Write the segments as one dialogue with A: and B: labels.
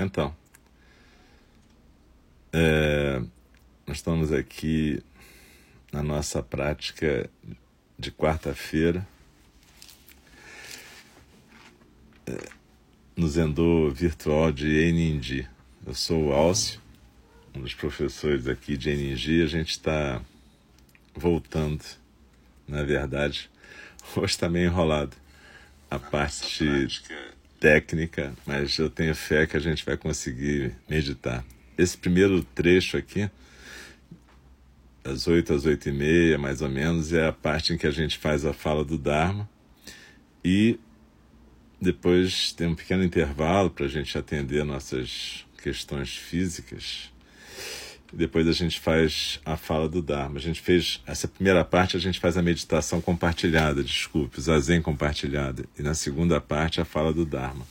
A: Então, é, nós estamos aqui na nossa prática de quarta-feira, é, no Zendô virtual de Enindi. Eu sou o Alcio, um dos professores aqui de Enindi. A gente está voltando, na verdade, hoje está meio enrolado a parte técnica, mas eu tenho fé que a gente vai conseguir meditar. Esse primeiro trecho aqui, das 8 às 8 e meia, mais ou menos, é a parte em que a gente faz a fala do Dharma e depois tem um pequeno intervalo para a gente atender nossas questões físicas. Depois a gente faz a fala do Dharma. A gente fez essa primeira parte, a gente faz a meditação compartilhada, desculpe, o zazen compartilhado. E na segunda parte, a fala do Dharma,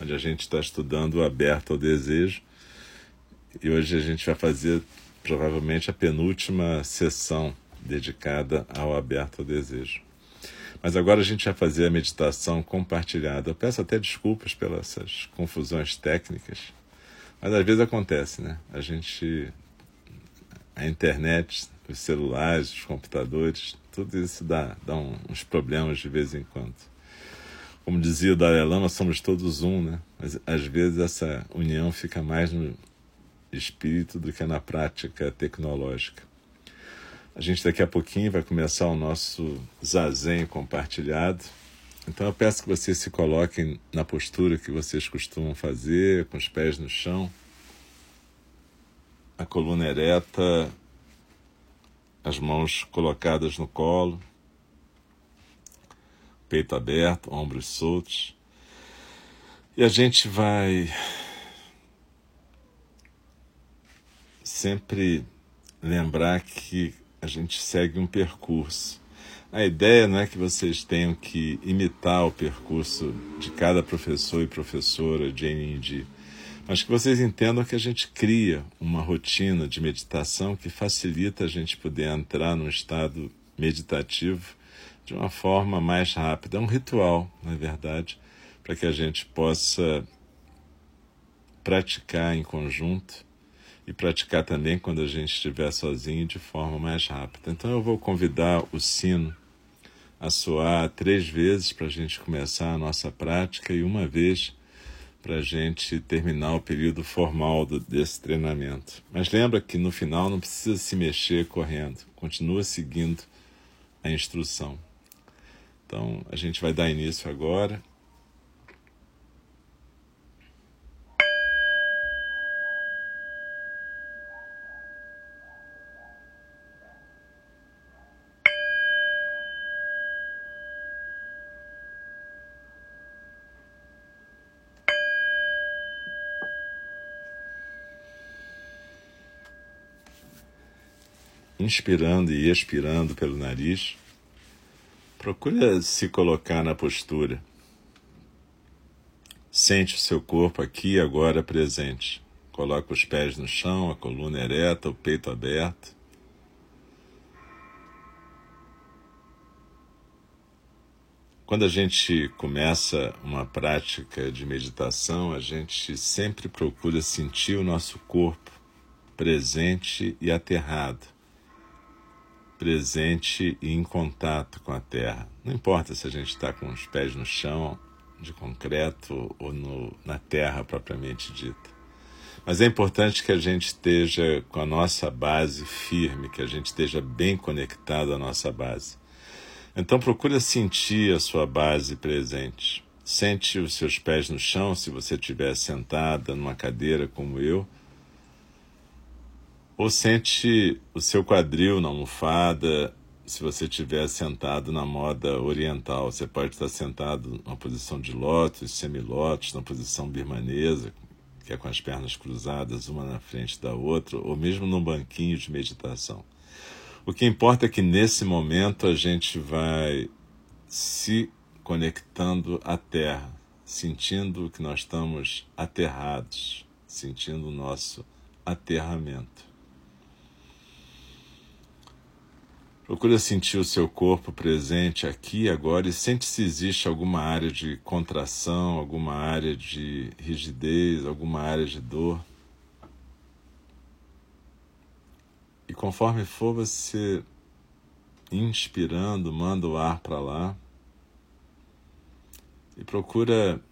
A: onde a gente está estudando o aberto ao desejo. E hoje a gente vai fazer provavelmente a penúltima sessão dedicada ao aberto ao desejo. Mas agora a gente vai fazer a meditação compartilhada. Eu peço até desculpas pelas confusões técnicas, mas às vezes acontece, né? A gente a internet, os celulares, os computadores, tudo isso dá, dá uns problemas de vez em quando. Como dizia o Dalai Lama, somos todos um, né? Mas às vezes essa união fica mais no espírito do que na prática tecnológica. A gente daqui a pouquinho vai começar o nosso zazen compartilhado. Então eu peço que vocês se coloquem na postura que vocês costumam fazer, com os pés no chão a coluna ereta, as mãos colocadas no colo, peito aberto, ombros soltos. E a gente vai sempre lembrar que a gente segue um percurso. A ideia não é que vocês tenham que imitar o percurso de cada professor e professora de NND mas que vocês entendam que a gente cria uma rotina de meditação que facilita a gente poder entrar num estado meditativo de uma forma mais rápida. É um ritual, na verdade, para que a gente possa praticar em conjunto e praticar também quando a gente estiver sozinho de forma mais rápida. Então eu vou convidar o sino a soar três vezes para a gente começar a nossa prática e uma vez para a gente terminar o período formal do, desse treinamento. Mas lembra que no final não precisa se mexer correndo, continua seguindo a instrução. Então a gente vai dar início agora. Inspirando e expirando pelo nariz, procura se colocar na postura. Sente o seu corpo aqui agora presente. Coloca os pés no chão, a coluna ereta, o peito aberto. Quando a gente começa uma prática de meditação, a gente sempre procura sentir o nosso corpo presente e aterrado presente e em contato com a terra. Não importa se a gente está com os pés no chão de concreto ou no, na terra propriamente dita. Mas é importante que a gente esteja com a nossa base firme, que a gente esteja bem conectado à nossa base. Então procure sentir a sua base presente. Sente os seus pés no chão se você estiver sentada numa cadeira como eu ou sente o seu quadril na almofada, se você estiver sentado na moda oriental. Você pode estar sentado na posição de lótus, semilótus, na posição birmanesa, que é com as pernas cruzadas, uma na frente da outra, ou mesmo num banquinho de meditação. O que importa é que nesse momento a gente vai se conectando à Terra, sentindo que nós estamos aterrados, sentindo o nosso aterramento. Procura sentir o seu corpo presente aqui agora e sente se existe alguma área de contração, alguma área de rigidez, alguma área de dor. E conforme for você inspirando, manda o ar para lá e procura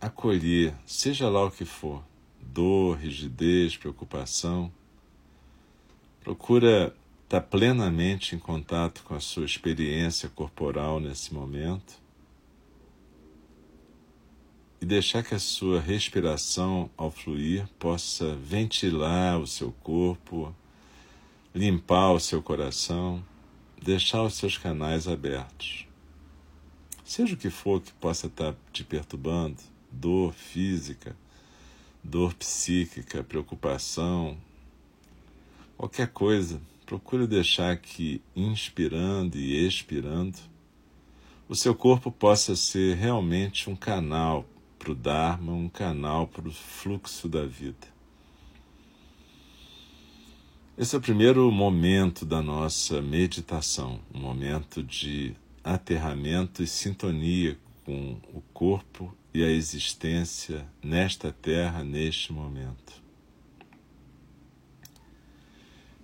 A: acolher, seja lá o que for, dor, rigidez, preocupação. Procura estar plenamente em contato com a sua experiência corporal nesse momento e deixar que a sua respiração, ao fluir, possa ventilar o seu corpo, limpar o seu coração, deixar os seus canais abertos. Seja o que for que possa estar te perturbando, dor física, dor psíquica, preocupação, qualquer coisa, procure deixar que, inspirando e expirando, o seu corpo possa ser realmente um canal para o Dharma, um canal para o fluxo da vida. Esse é o primeiro momento da nossa meditação, um momento de aterramento e sintonia com o corpo e a existência nesta terra, neste momento.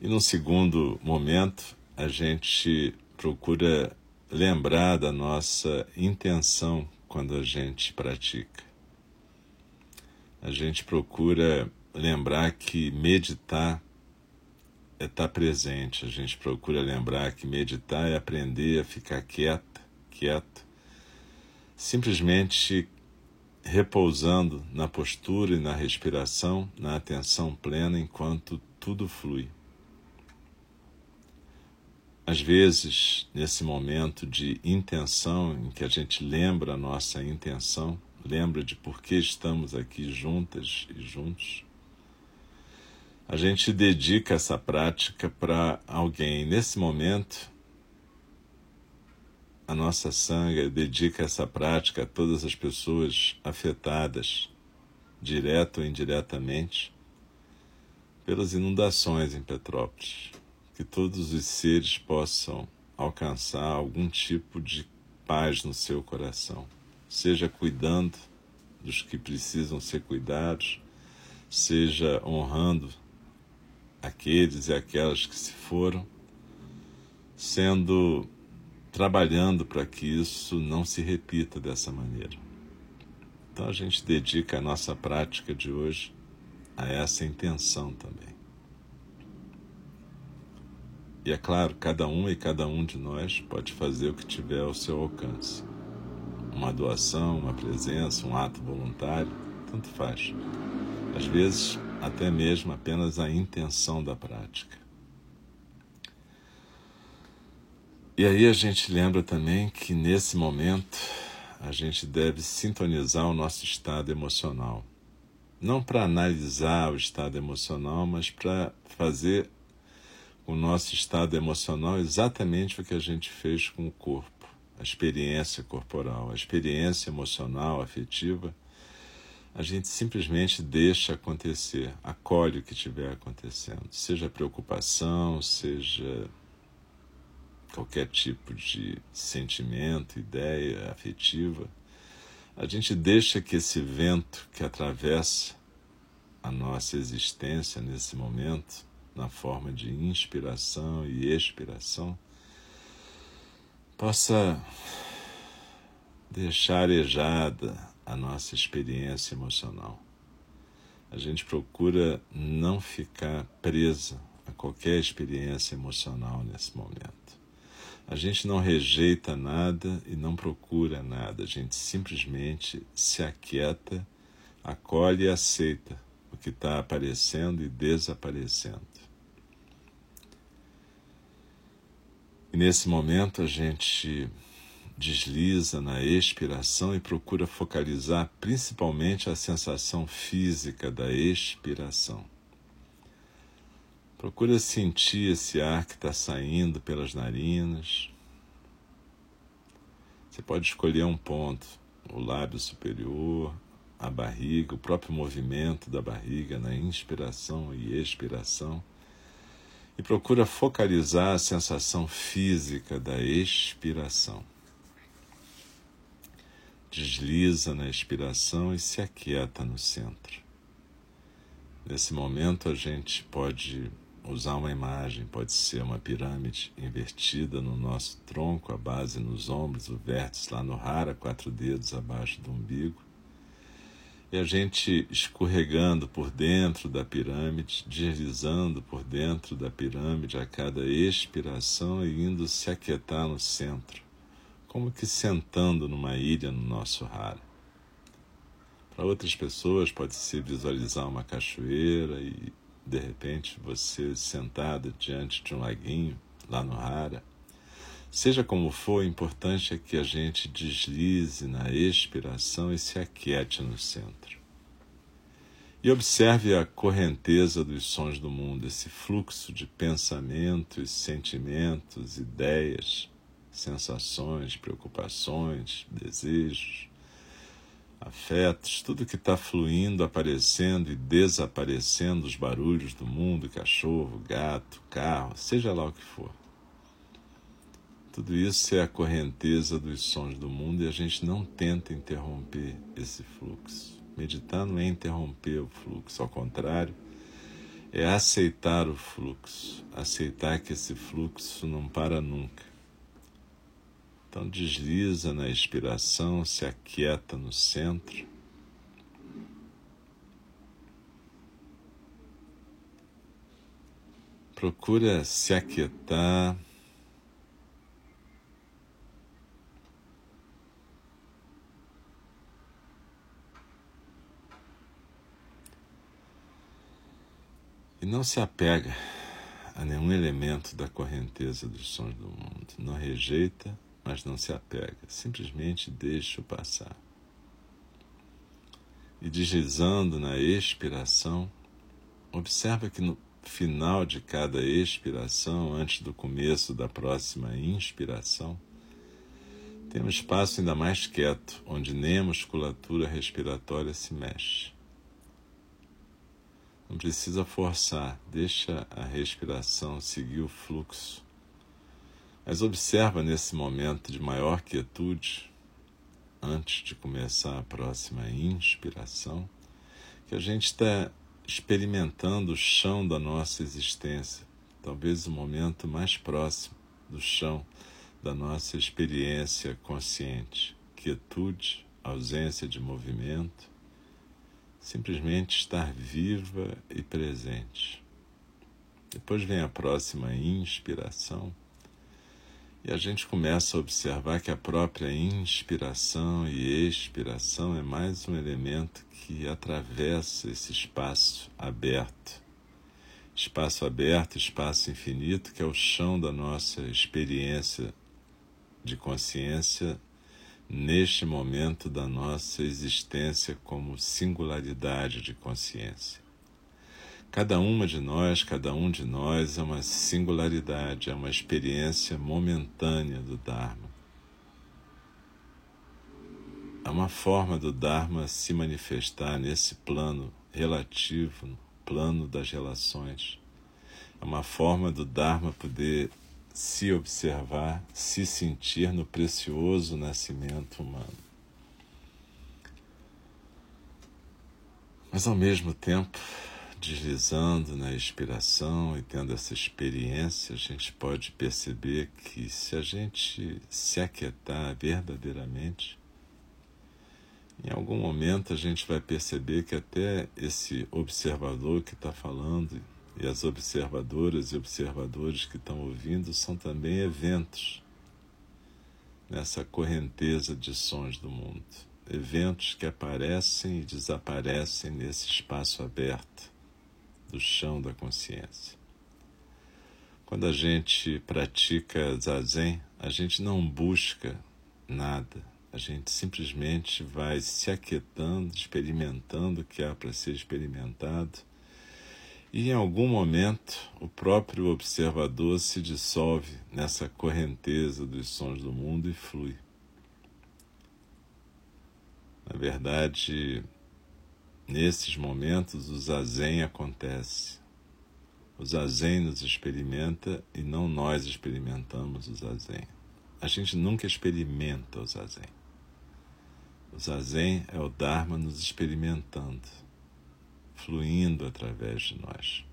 A: E num segundo momento, a gente procura lembrar da nossa intenção quando a gente pratica. A gente procura lembrar que meditar é estar presente. A gente procura lembrar que meditar é aprender a ficar quieta, quieto, simplesmente repousando na postura e na respiração, na atenção plena enquanto tudo flui. Às vezes, nesse momento de intenção, em que a gente lembra a nossa intenção, lembra de por que estamos aqui juntas e juntos, a gente dedica essa prática para alguém. Nesse momento, a nossa sangue dedica essa prática a todas as pessoas afetadas, direto ou indiretamente, pelas inundações em Petrópolis. Que todos os seres possam alcançar algum tipo de paz no seu coração, seja cuidando dos que precisam ser cuidados, seja honrando aqueles e aquelas que se foram, sendo trabalhando para que isso não se repita dessa maneira. Então a gente dedica a nossa prática de hoje a essa intenção também. E é claro, cada um e cada um de nós pode fazer o que tiver ao seu alcance. Uma doação, uma presença, um ato voluntário, tanto faz. Às vezes, até mesmo apenas a intenção da prática. E aí a gente lembra também que nesse momento a gente deve sintonizar o nosso estado emocional. Não para analisar o estado emocional, mas para fazer o nosso estado emocional exatamente o que a gente fez com o corpo, a experiência corporal, a experiência emocional, afetiva. A gente simplesmente deixa acontecer, acolhe o que estiver acontecendo, seja preocupação, seja qualquer tipo de sentimento, ideia afetiva, a gente deixa que esse vento que atravessa a nossa existência nesse momento, na forma de inspiração e expiração, possa deixar arejada a nossa experiência emocional. A gente procura não ficar presa a qualquer experiência emocional nesse momento. A gente não rejeita nada e não procura nada, a gente simplesmente se aquieta, acolhe e aceita o que está aparecendo e desaparecendo. E nesse momento a gente desliza na expiração e procura focalizar principalmente a sensação física da expiração. Procura sentir esse ar que está saindo pelas narinas. Você pode escolher um ponto, o lábio superior, a barriga, o próprio movimento da barriga na inspiração e expiração. E procura focalizar a sensação física da expiração. Desliza na expiração e se aquieta no centro. Nesse momento, a gente pode usar uma imagem, pode ser uma pirâmide invertida no nosso tronco, a base nos ombros, o vértice lá no rara, quatro dedos abaixo do umbigo e a gente escorregando por dentro da pirâmide, deslizando por dentro da pirâmide a cada expiração e indo se aquietar no centro, como que sentando numa ilha no nosso rara. Para outras pessoas pode ser visualizar uma cachoeira e de repente você sentado diante de um laguinho lá no rara Seja como for, o importante é que a gente deslize na expiração e se aquiete no centro. E observe a correnteza dos sons do mundo, esse fluxo de pensamentos, sentimentos, ideias, sensações, preocupações, desejos, afetos, tudo que está fluindo, aparecendo e desaparecendo, os barulhos do mundo, cachorro, gato, carro, seja lá o que for. Tudo isso é a correnteza dos sons do mundo e a gente não tenta interromper esse fluxo. Meditar não é interromper o fluxo, ao contrário, é aceitar o fluxo, aceitar que esse fluxo não para nunca. Então desliza na expiração, se aquieta no centro. Procura se aquietar. E não se apega a nenhum elemento da correnteza dos sons do mundo. Não rejeita, mas não se apega. Simplesmente deixa o passar. E deslizando na expiração, observa que no final de cada expiração, antes do começo da próxima inspiração, tem um espaço ainda mais quieto, onde nem a musculatura respiratória se mexe. Não precisa forçar, deixa a respiração seguir o fluxo. Mas observa nesse momento de maior quietude, antes de começar a próxima inspiração, que a gente está experimentando o chão da nossa existência, talvez o momento mais próximo do chão da nossa experiência consciente. Quietude, ausência de movimento, simplesmente estar viva e presente. Depois vem a próxima inspiração e a gente começa a observar que a própria inspiração e expiração é mais um elemento que atravessa esse espaço aberto. Espaço aberto, espaço infinito, que é o chão da nossa experiência de consciência neste momento da nossa existência como singularidade de consciência. Cada uma de nós, cada um de nós é uma singularidade, é uma experiência momentânea do Dharma. É uma forma do Dharma se manifestar nesse plano relativo, no plano das relações. É uma forma do Dharma poder se observar, se sentir no precioso nascimento humano. Mas ao mesmo tempo, deslizando na inspiração e tendo essa experiência, a gente pode perceber que se a gente se aquietar verdadeiramente, em algum momento a gente vai perceber que até esse observador que está falando e as observadoras e observadores que estão ouvindo são também eventos nessa correnteza de sons do mundo. Eventos que aparecem e desaparecem nesse espaço aberto do chão da consciência. Quando a gente pratica zazen, a gente não busca nada, a gente simplesmente vai se aquietando, experimentando o que há para ser experimentado e em algum momento o próprio observador se dissolve nessa correnteza dos sons do mundo e flui. Na verdade, nesses momentos o zazen acontece. O zazen nos experimenta e não nós experimentamos o zazen. A gente nunca experimenta o zazen. O zazen é o Dharma nos experimentando, fluindo através de nós.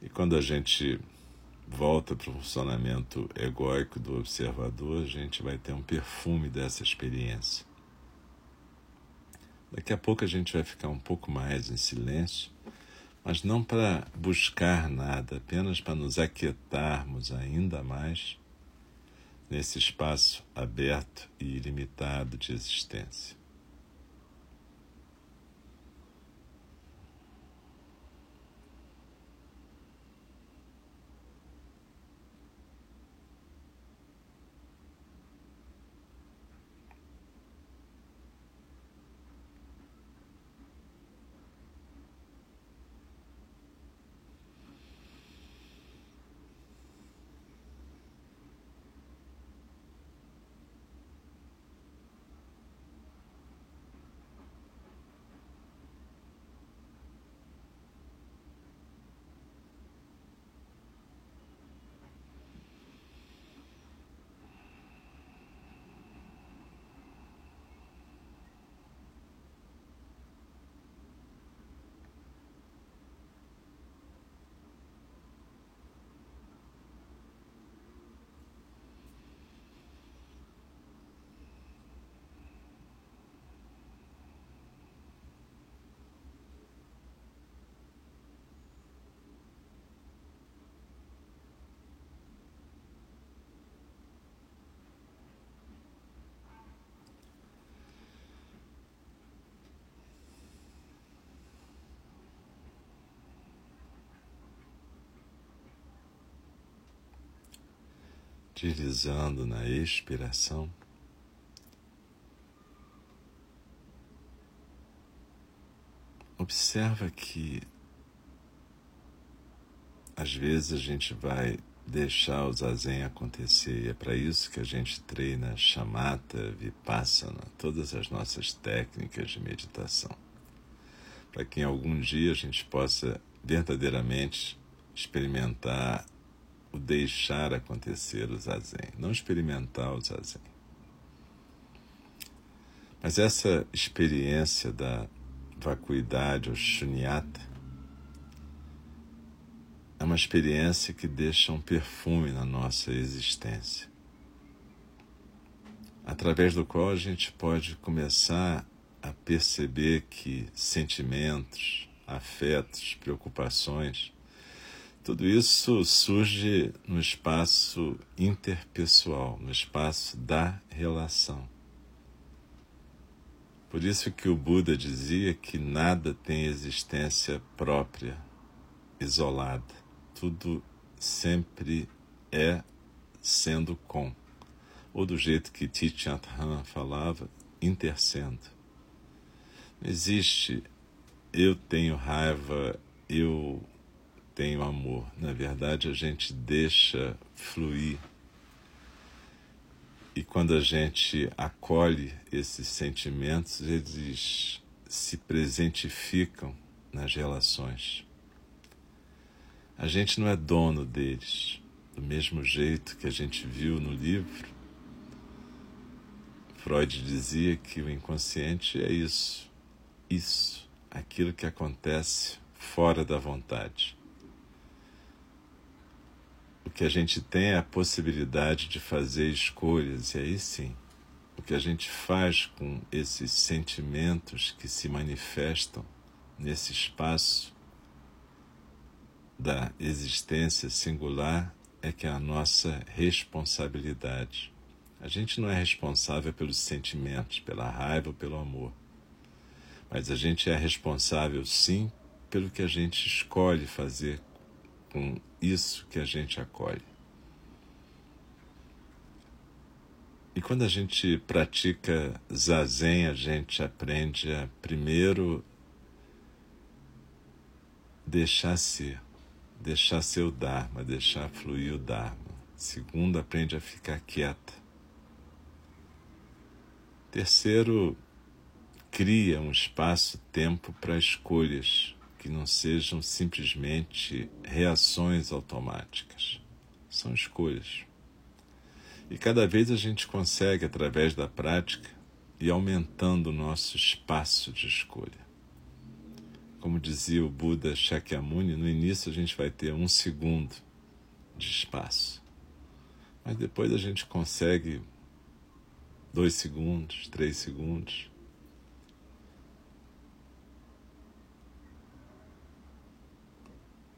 A: E quando a gente volta para o funcionamento egóico do observador, a gente vai ter um perfume dessa experiência. Daqui a pouco a gente vai ficar um pouco mais em silêncio, mas não para buscar nada, apenas para nos aquietarmos ainda mais nesse espaço aberto e ilimitado de existência. Deslizando na expiração. Observa que às vezes a gente vai deixar o zazen acontecer e é para isso que a gente treina chamata, vipassana, todas as nossas técnicas de meditação. Para que em algum dia a gente possa verdadeiramente experimentar o deixar acontecer o zazen, não experimentar o zazen. Mas essa experiência da vacuidade ou shunyata é uma experiência que deixa um perfume na nossa existência, através do qual a gente pode começar a perceber que sentimentos, afetos, preocupações tudo isso surge no espaço interpessoal, no espaço da relação. Por isso que o Buda dizia que nada tem existência própria, isolada. Tudo sempre é sendo com. Ou do jeito que Thich Nhat Hanh falava, intersendo. Não existe eu tenho raiva, eu tenho amor. Na verdade, a gente deixa fluir. E quando a gente acolhe esses sentimentos, eles se presentificam nas relações. A gente não é dono deles, do mesmo jeito que a gente viu no livro. Freud dizia que o inconsciente é isso, isso, aquilo que acontece fora da vontade o que a gente tem é a possibilidade de fazer escolhas, e aí sim, o que a gente faz com esses sentimentos que se manifestam nesse espaço da existência singular é que é a nossa responsabilidade. A gente não é responsável pelos sentimentos, pela raiva ou pelo amor, mas a gente é responsável sim pelo que a gente escolhe fazer com isso que a gente acolhe. E quando a gente pratica zazen, a gente aprende a primeiro deixar ser, deixar ser o Dharma, deixar fluir o Dharma. Segundo, aprende a ficar quieta. Terceiro, cria um espaço-tempo para escolhas que não sejam simplesmente reações automáticas, são escolhas. E cada vez a gente consegue, através da prática, ir aumentando o nosso espaço de escolha. Como dizia o Buda Shakyamuni, no início a gente vai ter um segundo de espaço, mas depois a gente consegue dois segundos, três segundos.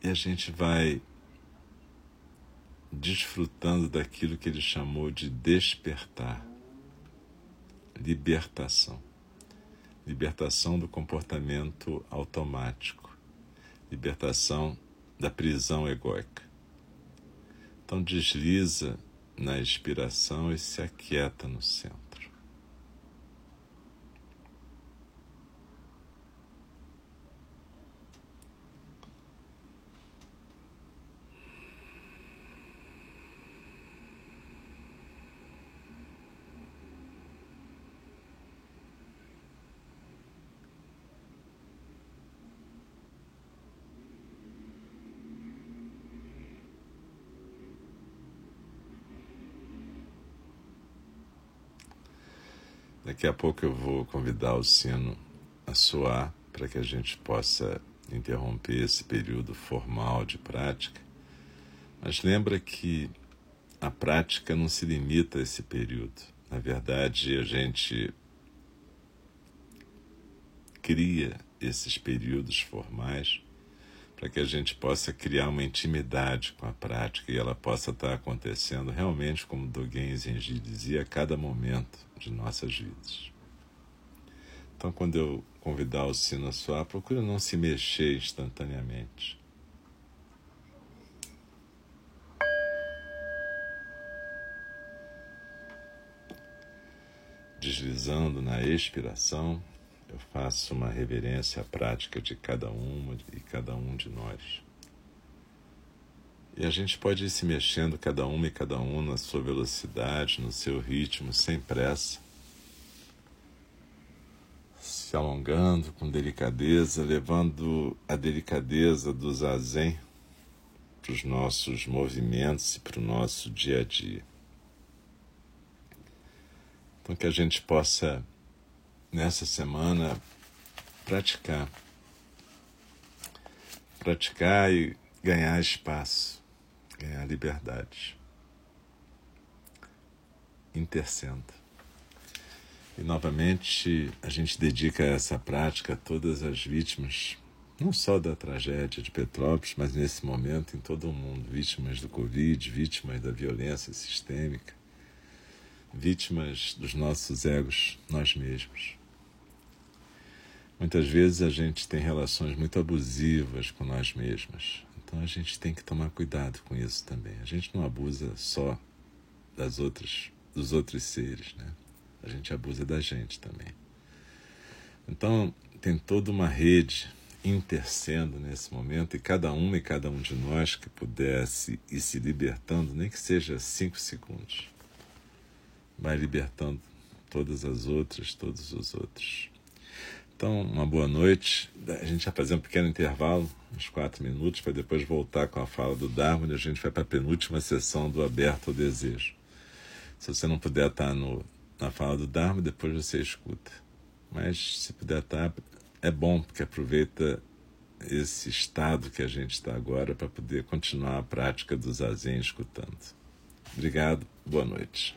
A: E a gente vai desfrutando daquilo que ele chamou de despertar, libertação. Libertação do comportamento automático, libertação da prisão egóica. Então desliza na expiração e se aquieta no centro. Daqui a pouco eu vou convidar o sino a soar para que a gente possa interromper esse período formal de prática. Mas lembra que a prática não se limita a esse período. Na verdade, a gente cria esses períodos formais para que a gente possa criar uma intimidade com a prática e ela possa estar acontecendo realmente, como Dogen Zenji dizia, a cada momento de nossas vidas. Então, quando eu convidar o sino a soar, procura não se mexer instantaneamente. Deslizando na expiração eu faço uma reverência à prática de cada uma e cada um de nós. E a gente pode ir se mexendo, cada uma e cada um, na sua velocidade, no seu ritmo, sem pressa, se alongando com delicadeza, levando a delicadeza do zazen para os nossos movimentos e para o nosso dia a dia. Então, que a gente possa nessa semana praticar. Praticar e ganhar espaço, ganhar liberdade. Intercenda. E novamente a gente dedica essa prática a todas as vítimas, não só da tragédia de Petrópolis, mas nesse momento em todo o mundo, vítimas do Covid, vítimas da violência sistêmica, vítimas dos nossos egos, nós mesmos. Muitas vezes a gente tem relações muito abusivas com nós mesmos. Então a gente tem que tomar cuidado com isso também. A gente não abusa só das outras, dos outros seres, né? A gente abusa da gente também. Então tem toda uma rede intercendo nesse momento e cada uma e cada um de nós que pudesse ir se libertando, nem que seja cinco segundos, vai libertando todas as outras, todos os outros. Então, uma boa noite. A gente vai fazer um pequeno intervalo, uns quatro minutos, para depois voltar com a fala do Dharma e a gente vai para a penúltima sessão do Aberto ao Desejo. Se você não puder estar no, na fala do Dharma, depois você escuta. Mas se puder estar, é bom, porque aproveita esse estado que a gente está agora para poder continuar a prática do Zazen escutando. Obrigado, boa noite.